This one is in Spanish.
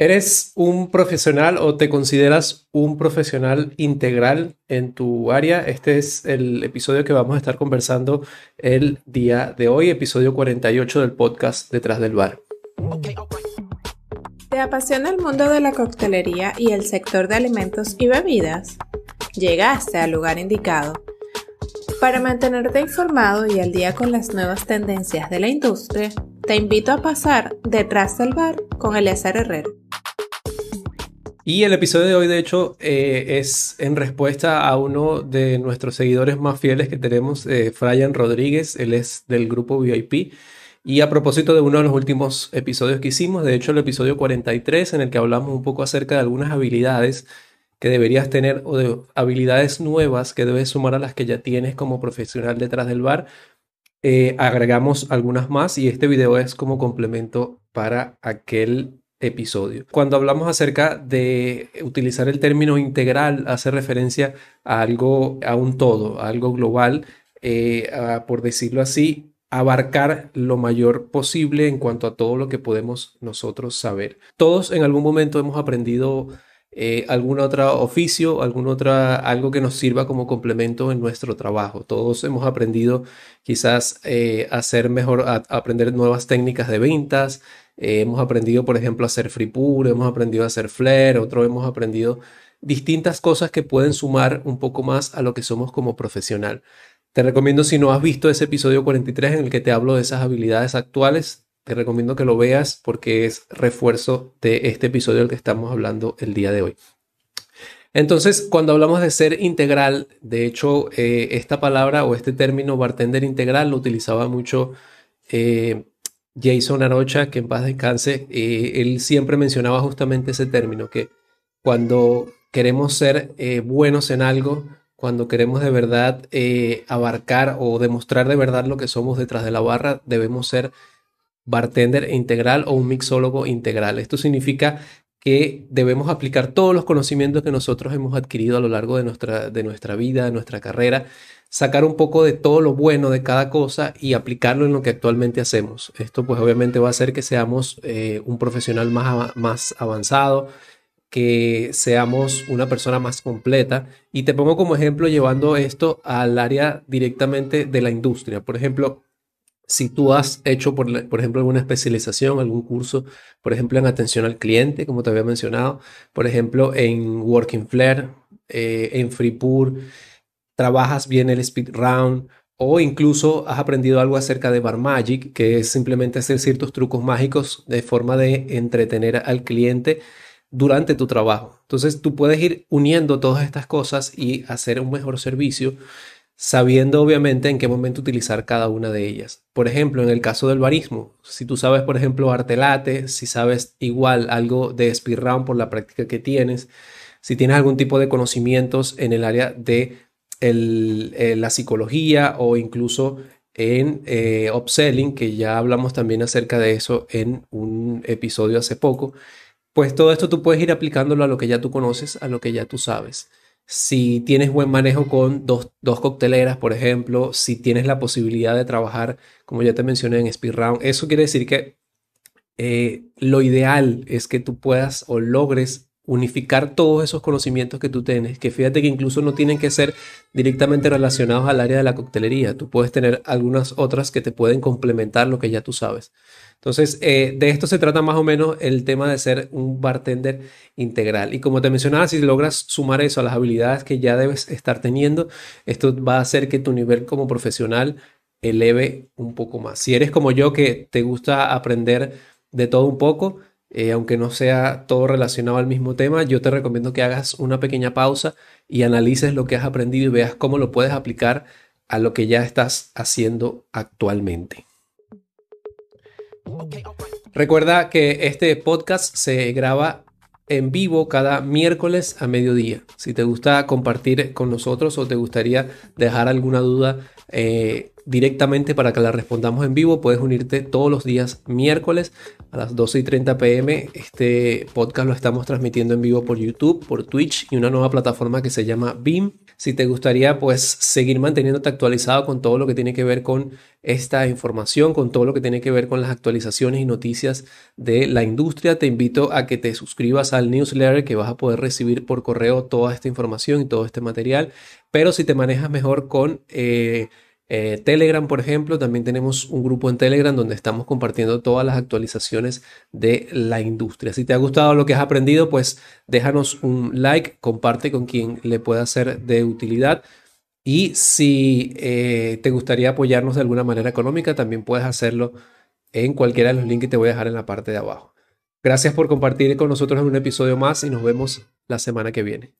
¿Eres un profesional o te consideras un profesional integral en tu área? Este es el episodio que vamos a estar conversando el día de hoy, episodio 48 del podcast Detrás del Bar. ¿Te apasiona el mundo de la coctelería y el sector de alimentos y bebidas? Llegaste al lugar indicado. Para mantenerte informado y al día con las nuevas tendencias de la industria, te invito a pasar detrás del bar con Eleazar Herrera. Y el episodio de hoy, de hecho, eh, es en respuesta a uno de nuestros seguidores más fieles que tenemos, eh, Rodríguez. Él es del grupo VIP. Y a propósito de uno de los últimos episodios que hicimos, de hecho el episodio 43, en el que hablamos un poco acerca de algunas habilidades que deberías tener o de habilidades nuevas que debes sumar a las que ya tienes como profesional detrás del bar, eh, agregamos algunas más y este video es como complemento para aquel episodio. Cuando hablamos acerca de utilizar el término integral, hace referencia a algo, a un todo, algo global, eh, por decirlo así, abarcar lo mayor posible en cuanto a todo lo que podemos nosotros saber. Todos en algún momento hemos aprendido eh, algún otro oficio, algún otra, algo que nos sirva como complemento en nuestro trabajo. Todos hemos aprendido quizás eh, a hacer mejor, aprender nuevas técnicas de ventas, eh, hemos aprendido, por ejemplo, a hacer free hemos aprendido a hacer flare, otros hemos aprendido distintas cosas que pueden sumar un poco más a lo que somos como profesional. Te recomiendo, si no has visto ese episodio 43 en el que te hablo de esas habilidades actuales, te recomiendo que lo veas porque es refuerzo de este episodio del que estamos hablando el día de hoy. Entonces, cuando hablamos de ser integral, de hecho, eh, esta palabra o este término bartender integral lo utilizaba mucho eh, Jason Arocha, que en paz descanse, eh, él siempre mencionaba justamente ese término, que cuando queremos ser buenos en algo, cuando queremos de verdad abarcar o demostrar de verdad lo que somos detrás de la barra, debemos ser bartender integral o un mixólogo integral. Esto significa que debemos aplicar todos los conocimientos que nosotros hemos adquirido a lo largo de nuestra, de nuestra vida, de nuestra carrera, sacar un poco de todo lo bueno de cada cosa y aplicarlo en lo que actualmente hacemos. Esto pues obviamente va a hacer que seamos eh, un profesional más, más avanzado, que seamos una persona más completa. Y te pongo como ejemplo llevando esto al área directamente de la industria. Por ejemplo, si tú has hecho, por, ejemplo, alguna especialización, algún curso, por ejemplo, en atención al cliente, como te había mencionado, por ejemplo, en Working Flare, eh, en Freepur, trabajas bien el speed round o incluso has aprendido algo acerca de Bar Magic, que es simplemente hacer ciertos trucos mágicos de forma de entretener al cliente durante tu trabajo. Entonces tú puedes ir uniendo todas estas cosas y hacer un mejor servicio sabiendo obviamente en qué momento utilizar cada una de ellas. Por ejemplo, en el caso del barismo, si tú sabes, por ejemplo, artelate, si sabes igual algo de speed round por la práctica que tienes, si tienes algún tipo de conocimientos en el área de eh, la psicología o incluso en eh, upselling, que ya hablamos también acerca de eso en un episodio hace poco, pues todo esto tú puedes ir aplicándolo a lo que ya tú conoces, a lo que ya tú sabes. Si tienes buen manejo con dos, cocteleras, por ejemplo, si tienes la posibilidad de trabajar, como ya te mencioné, en Speed Round, eso quiere decir que eh, lo ideal es que tú puedas o logres unificar todos esos conocimientos que tú tienes, que fíjate que incluso no tienen que ser directamente relacionados al área de la coctelería, tú puedes tener algunas otras que te pueden complementar lo que ya tú sabes. Entonces, eh, de esto se trata más o menos el tema de ser un bartender integral. Y como te mencionaba, si logras sumar eso a las habilidades que ya debes estar teniendo, esto va a hacer que tu nivel como profesional eleve un poco más. Si eres como yo que te gusta aprender de todo un poco, eh, aunque no sea todo relacionado al mismo tema, yo te recomiendo que hagas una pequeña pausa y analices lo que has aprendido y veas cómo lo puedes aplicar a lo que ya estás haciendo actualmente. Recuerda que este podcast se graba en vivo cada miércoles a mediodía. Si te gusta compartir con nosotros o te gustaría dejar alguna duda, eh, directamente para que la respondamos en vivo. Puedes unirte todos los días miércoles a las 12 y 30 pm. Este podcast lo estamos transmitiendo en vivo por YouTube, por Twitch y una nueva plataforma que se llama Beam. Si te gustaría pues seguir manteniéndote actualizado con todo lo que tiene que ver con esta información, con todo lo que tiene que ver con las actualizaciones y noticias de la industria, te invito a que te suscribas al newsletter que vas a poder recibir por correo toda esta información y todo este material. Pero si te manejas mejor con... Eh, eh, Telegram, por ejemplo, también tenemos un grupo en Telegram donde estamos compartiendo todas las actualizaciones de la industria. Si te ha gustado lo que has aprendido, pues déjanos un like, comparte con quien le pueda ser de utilidad. Y si eh, te gustaría apoyarnos de alguna manera económica, también puedes hacerlo en cualquiera de los links que te voy a dejar en la parte de abajo. Gracias por compartir con nosotros en un episodio más y nos vemos la semana que viene.